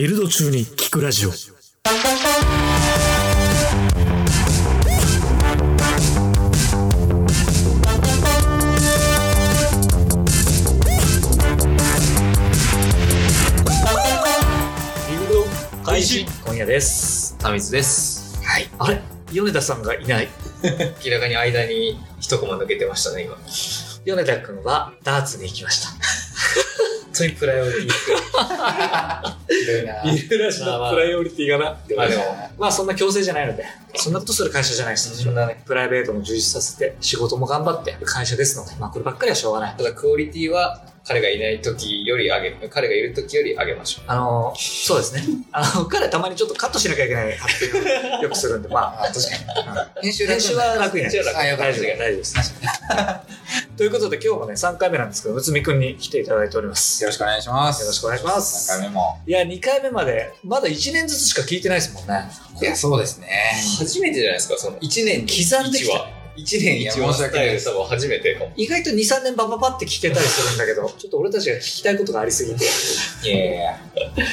ビルド中に聞くラジオ。ビルド開始今夜です。タミツです。はい。あれ？米田さんがいない。明らかに間に一コマ抜けてましたね、今。米田くんはダーツに行きました。本当にプライオリティ低い。ビルラジのプライオリティがな。まあでも、まあそんな強制じゃないので、そんなことする会社じゃないです。そんなね、プライベートも充実させて、仕事も頑張ってる会社ですので、まあこればっかりはしょうがない。ただクオリティは彼がいない時より上げ、彼がいる時より上げましょあの、そうですね。あの、彼たまにちょっとカットしなきゃいけない発表をよくするんで、まあ、あ、確かに。編集編集は楽になります。あよかった大丈夫です。ということで今日もね、3回目なんですけど、むつみくんに来ていただいております。よろしくお願いします。よろしくお願いします。3回目も。いや、2回目まで、まだ1年ずつしか聞いてないですもんね。いや、そうですね。う。初めてじゃないですか、その1年に刻んできた1話。1年1話スタイル多分初めてかも。意外と2、3年バババって聞けたりするんだけど、ちょっと俺たちが聞きたいことがありすぎて。いやいやいや。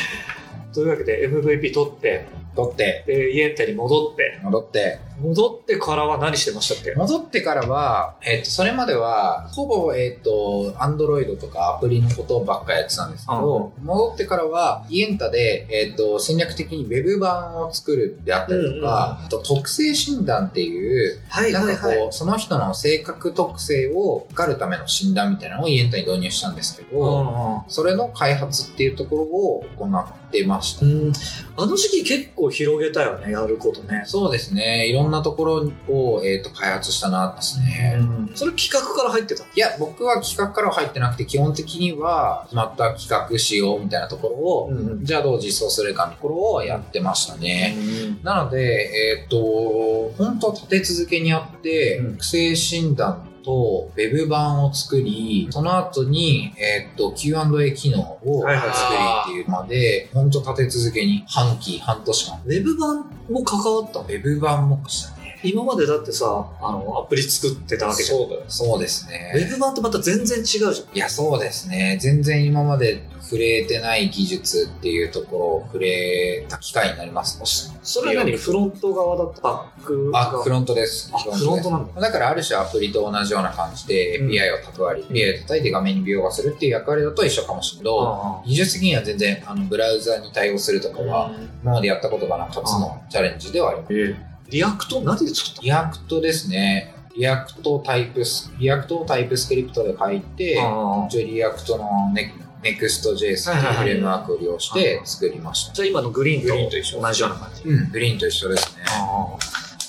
というわけで MVP 取って、取って、で、イエンタに戻って、戻って。戻ってからは何してましたっけ？戻ってからは、えっ、と、それまでは、ほぼ、えっ、と、アンドロイドとかアプリのことばっかやってたんですけど、戻ってからは、イエンタで、えっ、と、戦略的にウェブ版を作るであったりとか、あと、特性診断っていう、はいなんかこう、その人の性格特性を測るための診断みたいなのをイエンタに導入したんですけど、それの開発っていうところを行ってました。うん。あの時期結構広げたよね、やることね。そうですね。いろんなところを、えー、と開発したなですね。うん。それ企画から入ってたいや、僕は企画からは入ってなくて、基本的には決まった企画しようみたいなところを、ん。じゃあどう実装するかのところをやってましたね。なので、えっ、と、本当立て続けにやって、うん育成診断とウェブ版を作り、その後に、えっ、と、Q&A 機能を作りっていうまで、本当立て続けに半期、半年間。ウェブ版も関わったの？ウェブ版もしたね。今までだってさ、あの、アプリ作ってたわけじゃん。そうだよ。そうですね。ウェブ版ってまた全然違うじゃん。いや、そうですね。全然今まで触れてない技術っていうところを触れた機会になりますね。それは何？フロント側だった？バックあ、側フロントです。あ、フロントなんだ。だからある種アプリと同じような感じでうん API を叩割り、API を叩いて画面に描画するっていう役割だと一緒かもしれないけど、あ技術的には全然あのブラウザに対応するとかは、今までやったことがなく初のチャレンジではあります。 React？何で作った React ですね。 React タイプス、 React を TypeScript で書いて、あ一応 React のネ Next.js っていうフレームワークを利用して作りました。じゃあ今のグリーンとグリーンと一緒同じような感じ？うん、グリーンと一緒ですね。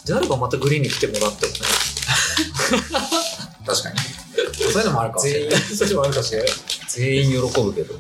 であればまたグリーンに来てもらってもね。確かに。そういうのもあるかもしれない。それもあるかしら。全員喜ぶけど。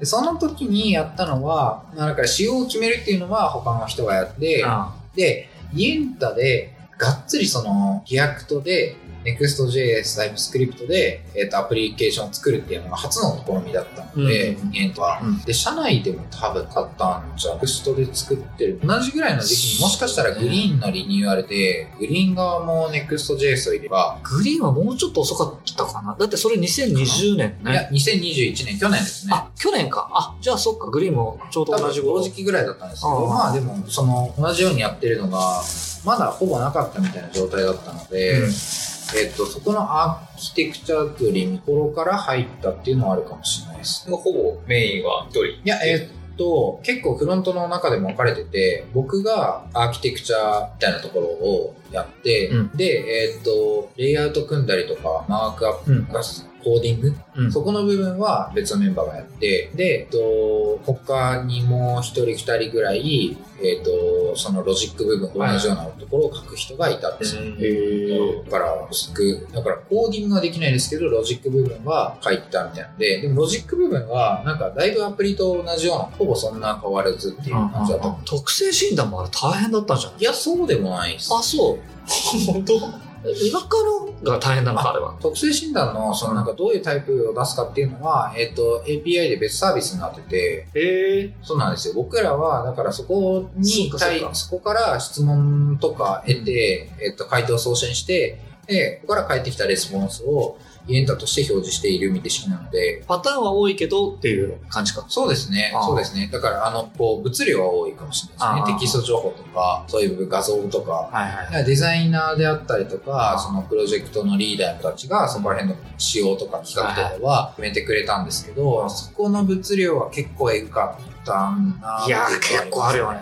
でその時にやったのは、まあだから仕様を決めるっていうのは他の人がやって、あで、イエンタでがっつりそのギアクトで Next.js タイプスクリプトで、えっとアプリケーションを作るっていうのが初の試みだったので、うんイは、うんで、社内でも多分買ったんじゃ、Next で作ってる。同じぐらいの時期にもしかしたらグリーンのリニューアルで、グリーン側も Next.js を入れば、グリーンはもうちょっと遅かったかな。だってそれ2020年いやね。、2021年、去年ですね。あ、去年か。あ、じゃあそっか、グリーンもちょうど同じ頃同時期ぐらいだったんですけど、まあでも、その、同じようにやってるのが、まだほぼなかったみたいな状態だったので、うんえっと、そこのアーキテクチャというより、ミコロから入ったっていうのはあるかもしれないです。ほぼメインは一人。いや、えっと、結構フロントの中でも分かれてて、僕がアーキテクチャみたいなところをやって、うんで、えっと、レイアウト組んだりとか、マークアップ、うんコーディング？うんそこの部分は別のメンバーがやって、で、えっと、他にも一人二人ぐらい、えっと、そのロジック部分と同じようなところを書く人がいたんですよ。へだから、スク、だからコーディングはできないですけど、ロジック部分は書いてたみたいなので、でもロジック部分は、なんかだいぶアプリと同じような、ほぼそんな変わらずっていう感じだった。特性診断もあれ大変だったんじゃない？いや、そうでもないです。あ、そう。本 当今からが大変なのか、あれは。特性診断の、そのなんかどういうタイプを出すかっていうのは、えっ、と、API で別サービスになってて、へえ。そうなんですよ。僕らは、だからそこにそこから質問とか得て、えっと、回答送信して、で、ここから返ってきたレスポンスを、エンタとして表示している見出しなので、パターンは多いけどっていう感じか。そうですねそうですね。だから、あの、こう、物量は多いかもしれないですね。テキスト情報とか、そういう画像とか、はいはい。デザイナーであったりとかそのプロジェクトのリーダーたちが、そこら辺の仕様とか企画とかは決めてくれたんですけど、そこの物量は結構エグかったな。いやー、結構あるよね。。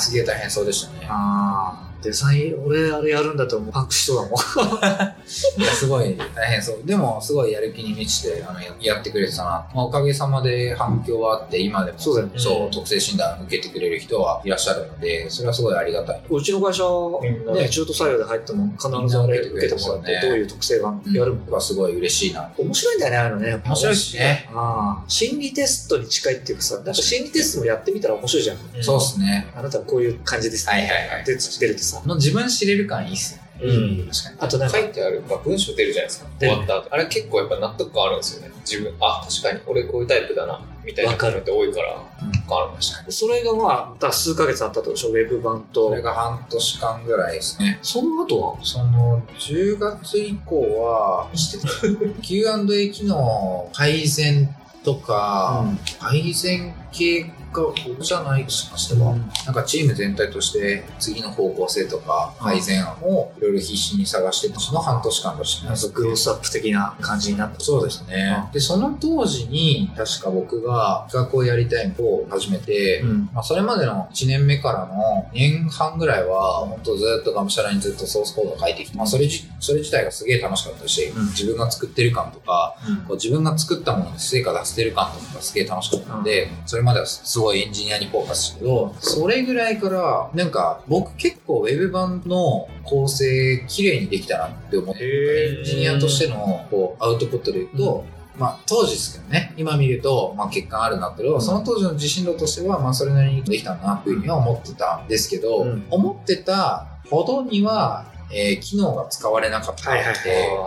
すげえ大変そうでしたね。あーデザイン、俺あれやるんだともうパンクしそうだもん。いや、すごい大変そう。でも、すごいやる気に満ちて、あの、ややってくれてたな。まあ、おかげさまで反響はあって、今でも、そうだよねそう特性診断受けてくれる人はいらっしゃるので、それはすごいありがたい。うちの会社、ね、中途採用で入っても必ずあれ受けてもらって、どういう特性がやるのはすごい嬉しいな。面白いんだよね、あのね。面白いしね。ああ心理テストに近いっていうかさ、なんか心理テストもやってみたら面白いじゃん。そうっすね。あなたはこういう感じです、はいはいはいで、出るとさ。の自分知れる感いいっすね。うん確かに。あとなんか書、いてある、まあ、文章出るじゃないですか。終わった後。あれ結構やっぱ納得感あるんですよね。自分、あ、確かに俺こういうタイプだな、みたいなわかるのって多いから、変わるましたね。それがまあ、だ数ヶ月あったとでしょ、ウェブ版とそれ。が半年間ぐらいですね。その後は？その、10月以降は、してた Q&A 機能改善とか、改善系が僕じゃないとしましては、なんかチーム全体として次の方向性とか改善案をいろいろ必死に探してたの半年間としてグロースアップ的な感じになった。そうですね。で、その当時に確か僕が企画をやりたいを始めて、うん。まあ、それまでの1年目からの2年半ぐらいは、本当ずっとがむしゃらにずっとソースコードを書いてきて、まあ、それじ、それ自体がすげえ楽しかったし、うん。自分が作ってる感とか、こう自分が作ったものに成果出せてる感とかがすげえ楽しかったんで、それまではすごいエンジニアにフォーカスしたけど、それぐらいから、なんか僕結構ウェブ版の構成綺麗にできたなって思って、エンジニアとしてのこうアウトプットで言うと、まあ当時ですけどね、今見ると、まあ欠陥あるなってけど、その当時の自信度としては、まあそれなりにできたなっていうふうには思ってたんですけど、うん。思ってたほどには、えー機能が使われなかったので、は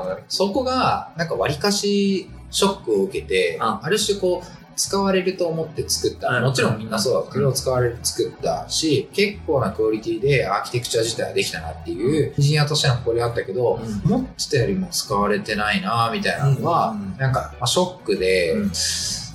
いはい。そこが、なんか割かしショックを受けて、あ。ある種こう、使われると思って作った。うんもちろんみんなそうだ。けど、使われる作ったし、結構なクオリティでアーキテクチャ自体はできたなっていう、エンジニアとしての誇りあったけど、うん。思ってたよりも使われてないなみたいなのは、うん。なんか、まあ、ショックで、うん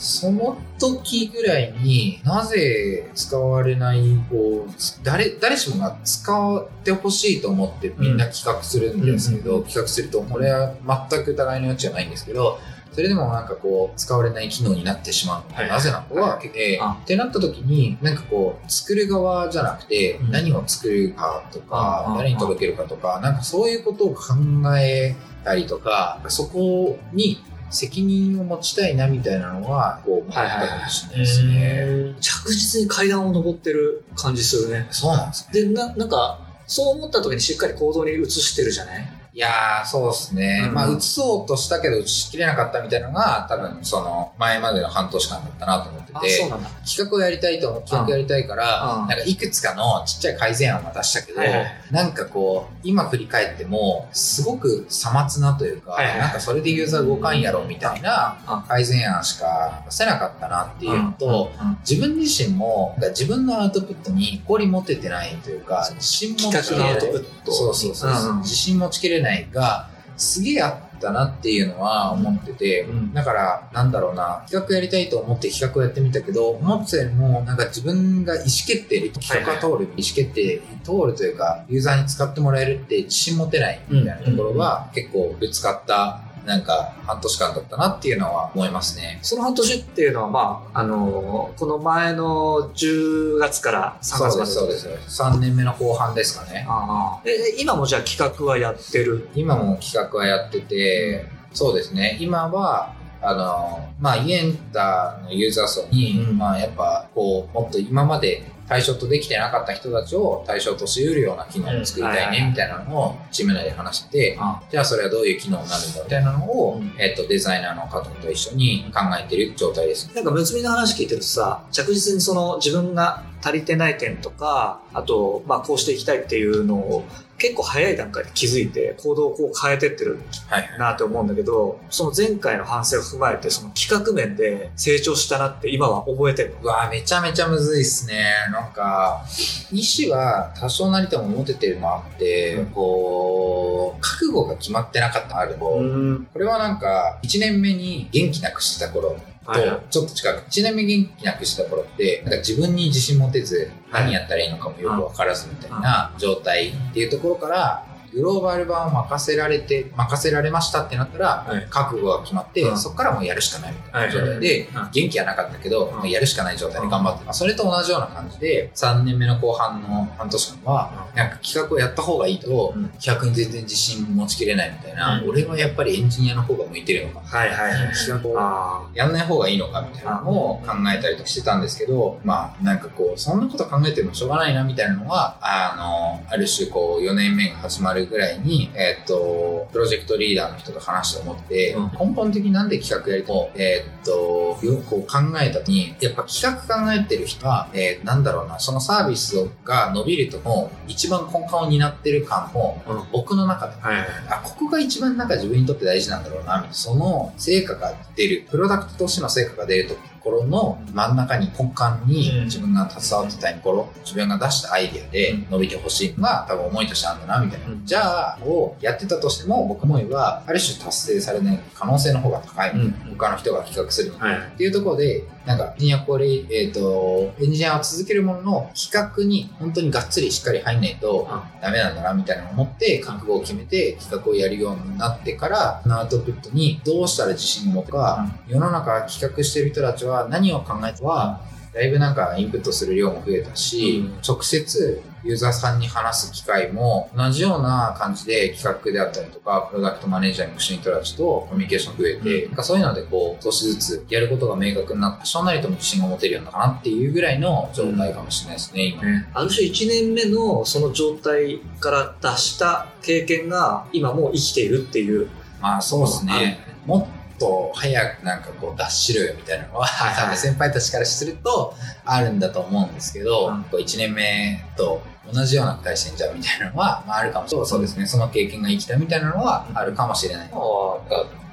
その時ぐらいになぜ使われないを誰誰しもが使ってほしいと思ってみんな企画するんですけど、うん。企画するとこれは全く疑いの余地はないんですけどそれでもなんかこう使われない機能になってしまうのははい。なぜなのかは、はい。えーあ。ってなった時になんかこう作る側じゃなくてうん。何を作るかとか、ああ誰に届けるかとかなんかそういうことを考えたりとかそこに責任を持ちたいなみたいなのはこう思ったかもしれないですね。着実に階段を登ってる感じするね。そうなんですね。で、な、なんか、そう思った時にしっかり行動に移してるじゃない？いやー、そうですね。うんまあ、移そうとしたけど、移しきれなかったみたいなのが、多分、その、前までの半年間だったなと思ってあ、て、そうなんだ。企画をやりたいと思う、企画やりたいから、うん。なんかいくつかのちっちゃい改善案は出したけど、はいはいなんかこう、今振り返っても、すごくさまつなというか、はいはい。なんかそれでユーザー動かんやろみたいなうん。改善案しか出せなかったなっていうのと、自分自身も、自分のアウトプットに誇り持ててないというか、自信持ちき企画のアウトプット。そうそうそう、自信持ちきれないが、すげえあったなっていうのは思ってて、うん。だから、なんだろうな、企画やりたいと思って企画をやってみたけど、思ってたよりも、なんか自分が意思決定で企画が通る、意思決定通るというか、ユーザーに使ってもらえるって自信持てないみたいなところが結構ぶつかった、なんか半年間だったなっていうのは思いますね。その半年っていうのは、まあ、あのこの前の10月から3そうです、月まで。そうです。3年目の後半ですかね。ああえ今もじゃあ企画はやってる？今も企画はやってて、そうですね、今は、あの、まあ、イエンタのユーザー層に、うんまあ、やっぱ、こう、もっと今まで対象とできてなかった人たちを対象としうるような機能を作りたいね、みたいなのをチーム内で話してじゃあそれはどういう機能になるんだみたいなのを、うんえっと、デザイナーの方と一緒に考えてる状態です。なんか、むつみの話聞いてるとさ、着実にその自分が足りてない点とか、あと、まあ、こうしていきたいっていうのを結構早い段階で気づいて行動をこう変えてってるはいはい。なって思うんだけど、その前回の反省を踏まえて、その企画面で成長したなって今は覚えてるの？うわめちゃめちゃむずいっすね。なんか、意思は多少なりとも持ててるのあって、うんこう、覚悟が決まってなかったのあるの。ん。これはなんか、1年目に元気なくしてた頃とはいはい、ちょっと近く、1年目元気なくしてた頃って、なんか自分に自信持てず、はい。何やったらいいのかもよくわからずみたいな状態っていうところから、グローバル版を任せられて、任せられましたってなったら、はい。覚悟が決まって、うん。そこからもうやるしかないみたいな状態で、うん元気はなかったけど、ん。もうやるしかない状態で頑張って、まあそれと同じような感じで、3年目の後半の半年間は、なんか企画をやった方がいいと、うん。企画に全然自信持ちきれないみたいな、うん。俺はやっぱりエンジニアの方が向いてるのか、はいはいはい。企画をあやんない方がいいのかみたいなのを考えたりとかしてたんですけど、まあなんかこう、そんなこと考えてもしょうがないなみたいなのは、あの、ある種こう4年目が始まるぐらいに、えーっと、プロジェクトリーダーの人と話して思って、うん根本的になんで企画やりと、えーっと、よくこう考えた時に、やっぱ企画考えてる人は、えーなんだろうな、そのサービスが伸びるとも、一番根幹を担ってる感も、うん僕の中ではいはい。あ、ここが一番なんか自分にとって大事なんだろうな、みたいなその成果が出る、プロダクトとしての成果が出るところの真ん中に根幹うんに自分が携わってたところ、自分が出したアイディアで伸びてほしいのが多分思いとしてあるんだな、みたいな。うんじゃあ、をやってたとしても、僕思いは、ある種達成されない可能性の方が高い。うん他の人が企画するはい。っていうところで、なんか、エンジニアこれ、えっ、と、エンジニアを続けるものの企画に本当にがっつりしっかり入んないとダメなんだな、みたいなのを思って、覚悟を決めて企画をやるようになってから、アウトプットにどうしたら自信を持つか、世の中企画してる人たちは何を考えては、だいぶなんかインプットする量も増えたし、うん。直接ユーザーさんに話す機会も同じような感じで企画であったりとか、プロダクトマネージャーにも一緒に人たちとコミュニケーション増えて、うんそういうのでこう、少しずつやることが明確になって、多少なりとも自信が持てるようになかなっていうぐらいの状態かもしれないですね、今。ねある種1年目のその状態から脱した経験が今もう生きているっていう。まあそうですね。もっと早くなんかこう脱しろよみたいなのは、はいはい多分先輩たちからするとあるんだと思うんですけど、うんこう1年目と同じような会社にじゃうみたいなのは、まあ、あるかもしれない。そうですね。その経験が生きたみたいなのはあるかもしれない。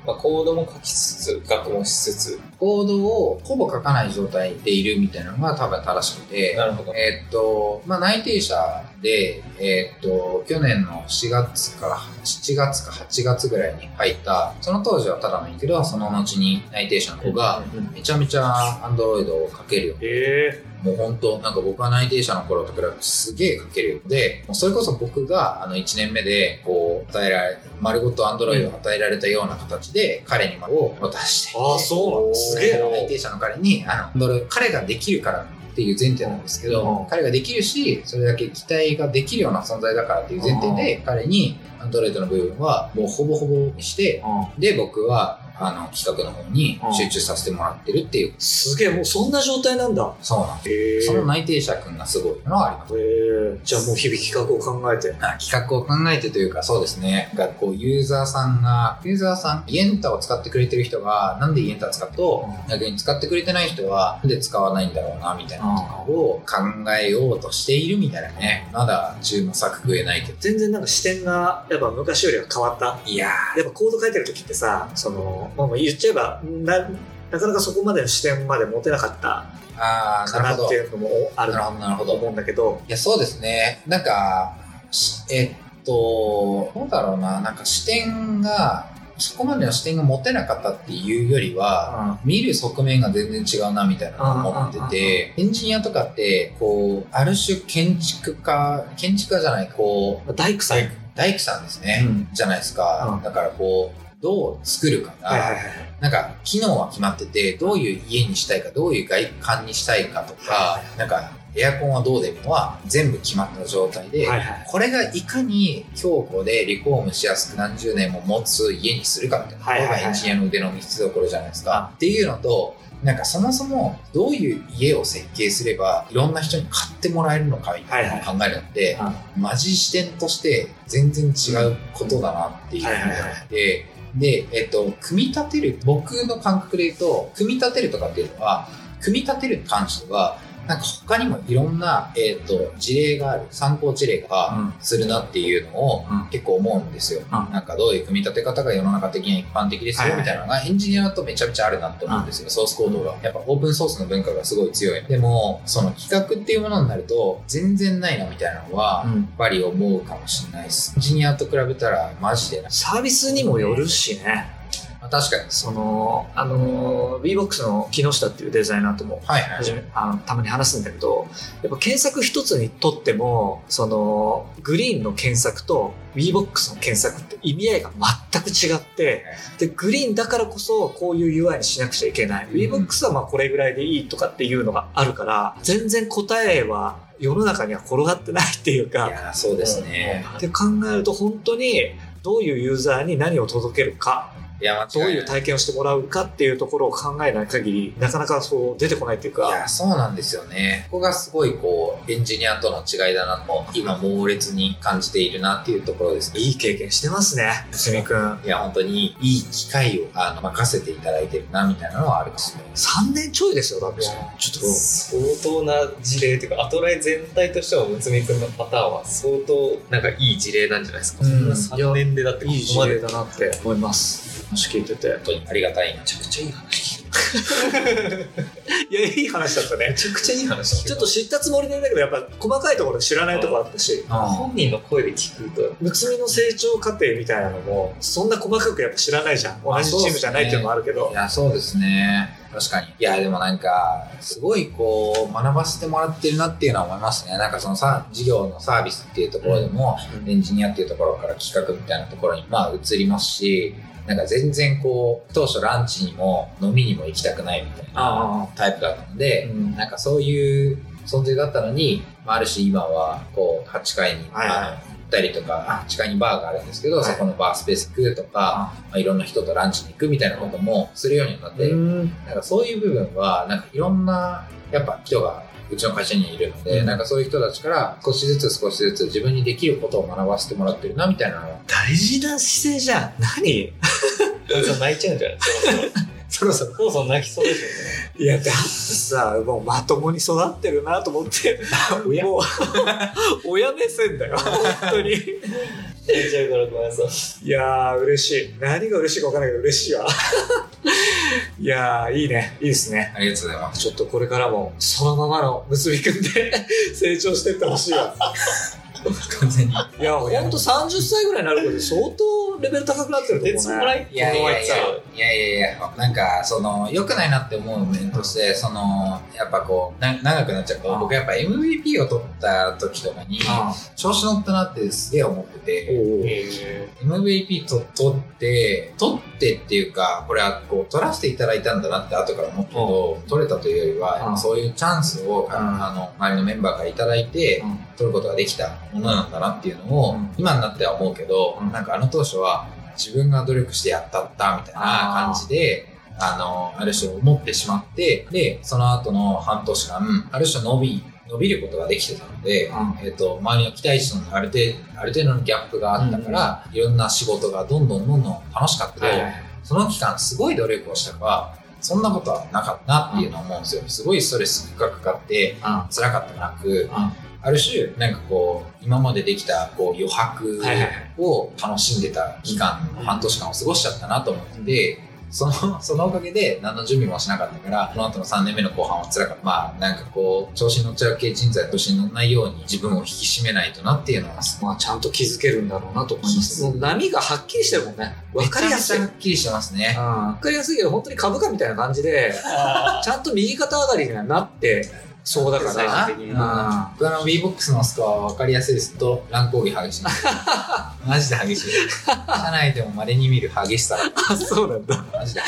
まあ、コードも書きつつ、学もしつつ。コードをほぼ書かない状態でいるみたいなのが多分正しくて、なるほど。えーっと、まあ、内定者で、えーっと、去年の4月から7月か8月ぐらいに入った、その当時はただのいいけど、その後に内定者の子が、めちゃめちゃ Android を書けるよ。えもう本当、なんか僕が内定者の頃と比べてすげえ書けるよ。で、もうそれこそ僕があの1年目で、こう、与えられ、丸ごと Android を与えられたような形で、彼にを渡して、ああ、そうなんだ。すげえな。内定者の彼に、あの、彼ができるからっていう前提なんですけど、うん彼ができるし、それだけ期待ができるような存在だからっていう前提で、彼に Android の部分はもうほぼほぼにして、で、僕は、あの、企画の方に集中させてもらってるっていう、すげえ、もうそんな状態なんだ。そうなんです。その内定者君がすごいのはあります。じゃあもう日々企画を考えて。あ企画を考えてというか、そうですね。がこう、ユーザーさんが、ユーザーさん、イエンタを使ってくれてる人が、なんでイエンタを使うと、逆に使ってくれてない人は、なんで使わないんだろうな、みたいなのとかを考えようとしているみたいなね。まだ、中模索食えないけど。全然なんか視点がやっぱ昔よりは変わった。いややっぱコード書いてる時ってさ、その、まあ、もう言っちゃえば、な、なかなかそこまでの視点まで持てなかったー、あー、かな。っていうのもあると。思うんだけど、いや、そうですね。なんか、しえっと、どうだろうな。なんか視点が、そこまでの視点が持てなかったっていうよりは、見る側面が全然違うなみたいなのを思ってて、エンジニアとかって、こう、ある種建築家、建築家じゃない、こう、大工さん。大工さんですね。うんじゃないですか。うんだからこう、どう作るかが、はいはいはい。なんか、機能は決まってて、どういう家にしたいか、どういう外観にしたいかとか、なんか、エアコンはどうでみたいなのは全部決まった状態で、はいはい。これがいかに強固でリフォームしやすく何十年も持つ家にするかみたいなはいはいエンジニアの腕の見せ所じゃないですか。っていうのと、なんかそもそもどういう家を設計すればいろんな人に買ってもらえるのかみたいなのを考えるのって、マジ視点として全然違うことだなっていうふうに思って、で、えっと、組み立てる、僕の感覚で言うと、組み立てるとかっていうのは、組み立てるに関しては、なんか他にもいろんな、えっ、と、事例がある、参考事例がうんするなっていうのをうん結構思うんですよ。うんなんかどういう組み立て方が世の中的に一般的ですよみたいなのがエンジニアだとめちゃめちゃあるなって思うんですよ、ソースコードが。やっぱオープンソースの文化がすごい強い。でも、その企画っていうものになると全然ないなみたいなのは、やっぱり思うかもしれないです。エンジニアと比べたらマジでな。サービスにもよるしね。まあ、確かに。その、あの、VBOX の木下っていうデザイナーともはいはいあのたまに話すんだけど、やっぱ検索一つにとっても、その、グリーンの検索と VBOX の検索って意味合いが全く違って、で、グリーンだからこそこういう UI にしなくちゃいけない。VBOX はまあこれぐらいでいいとかっていうのがあるから、全然答えは世の中には転がってないっていういか、やーそうですね。って考えると本当にどういうユーザーに何を届けるか、いや、どういう。体験をしてもらうかっていうところを考えない限り、なかなかそう出てこないっていうか、いや、そうなんですよね。ここがすごいこう、エンジニアとの違いだなと、今猛烈に感じているなっていうところですね。いい経験してますね、すみくん。いや、本当にいい機会をあの任せていただいてるな、みたいなのはあるかもしれない。3年ちょいですよ、だって。ちょっと、相当な事例というか、アトライ全体としては、むつみくんのパターンは相当なんかいい事例なんじゃないですか。うんそんな3年でだってこいい事こまで例だなって思います。話聞いてて。本当にありがたいな。めちゃくちゃいい話聞いいや、いい話だったねめ。ちゃくちゃいい話ちょっと知ったつもりでだけど、やっぱ細かいところで知らないところあったし、本人の声で聞くと、むつみの成長過程みたいなのも、そんな細かくやっぱ知らないじゃん。同じチームじゃないっていうのもあるけどい。や、そうですね。確かに。いや、でもなんか、すごいこう、学ばせてもらってるなっていうのは思いますね。なんかそのさ、事業のサービスっていうところでも、エンジニアっていうところから企画みたいなところに、まあ、移りますし、なんか全然こう、当初ランチにも飲みにも行きたくないみたいなタイプだったので、うん。なんかそういう存在だったのに、まあ、ある種今は、こう、8階に、はいはい。行ったりとか、8階にバーがあるんですけど、はい。そこのバースペース行くとか、まあ、いろんな人とランチに行くみたいなこともするようになって、うん。なんかそういう部分は、なんかいろんな、やっぱ人がうちの会社にはいるので、うんなんかそういう人たちから少しずつ少しずつ自分にできることを学ばせてもらってるなみたいな大事な姿勢じゃん。何？泣いちゃうんじゃないそろそろ。そろそろ。そろそろ泣きそうですよね。いや、だってさ、もうまともに育ってるなと思って、もう、親目線だよ、本当に。ちゃうからごめんなさい。いやー、嬉しい。何が嬉しいか分からないけど嬉しいわ。いやー、いいね。いいですね。ありがとうございます。ちょっとこれからも、そのままの結びくんで 成長していってほしいわ。完全に。いや、ほんと30歳ぐらいになることで相当レベル高くなってると思いいやいやいや、いさやいやいや、なんか、その、良くないなって思う面として、その、やっぱこう、な長くなっちゃう僕やっぱ MVP を取った時とかに、あ調子乗ったなってすげえ思ってて、MVP と取って、取ってっていうか、これはこう取らせていただいたんだなって後から思ったけど、取れたというよりは、うん。そういうチャンスを、あの、周りのメンバーからいただいて、取ることができたものなんだなっていうのを、うん。今になっては思うけど、うん。なんかあの当初は自分が努力してやったったみたいな感じで、あの、ある種思ってしまって、で、その後の半年間、ある種伸び、伸びることができてたので、うん。えっ、と、周りの期待値とのある程度、ある程度のギャップがあったから、いろんな仕事がどんどんどんどん楽しかったけど、その期間すごい努力をしたから、そんなことはなかったなっていうのを思うんですよ。すごいストレスがかかって、あ辛かったなく、あある種、なんかこう、今までできたこう余白を楽しんでた期間、半年間を過ごしちゃったなと思って、その、そのおかげで何の準備もしなかったから、この後の3年目の後半は辛かった。まあ、なんかこう、調子に乗っちゃう系人材と調子に乗らないように自分を引き締めないとなっていうのは、まあ、ちゃんと気づけるんだろうなと思います。もう波がはっきりしてるもんね。わかりやすい。はっきりしてますね。わかりやすいけど、本当に株価みたいな感じで、ちゃんと右肩上がりにはなってそうだから。最終的に。僕あの VBOX のスコアは分かりやすいですと乱高下激しい。マジで激しい。社内でも稀に見る激しさ あ、そうなんだ。マジで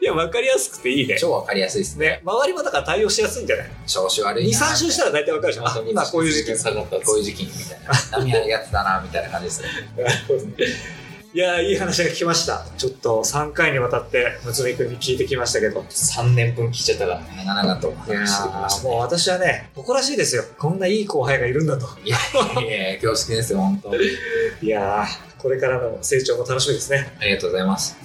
い。や、わかりやすくていいね。超分かりやすいですね。ね、周りもだから対応しやすいんじゃない？調子悪い ?2、な3週したら大体わかるじゃん。あ今こういう時期。下がったこういう時期に。みたいな。波あるやつだなみたいな感じですね いやーいい話が聞きました。ちょっと3回にわたって、むつみくんに聞いてきましたけど。3年分聞いちゃったから。長々と話してきましーもう私はね、誇らしいですよ。こんないい後輩がいるんだと。たいやいやいや恐縮ですよ本当 いやーこれからの成長も楽しみですね。ありがとうございます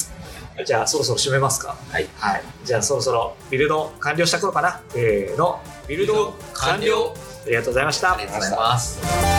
じゃあそろそろ締めますか。はい。はい。じゃあそろそろビルド完了した頃かな？せーの。ビルド完了。ありがとうございました。ありがとうございます。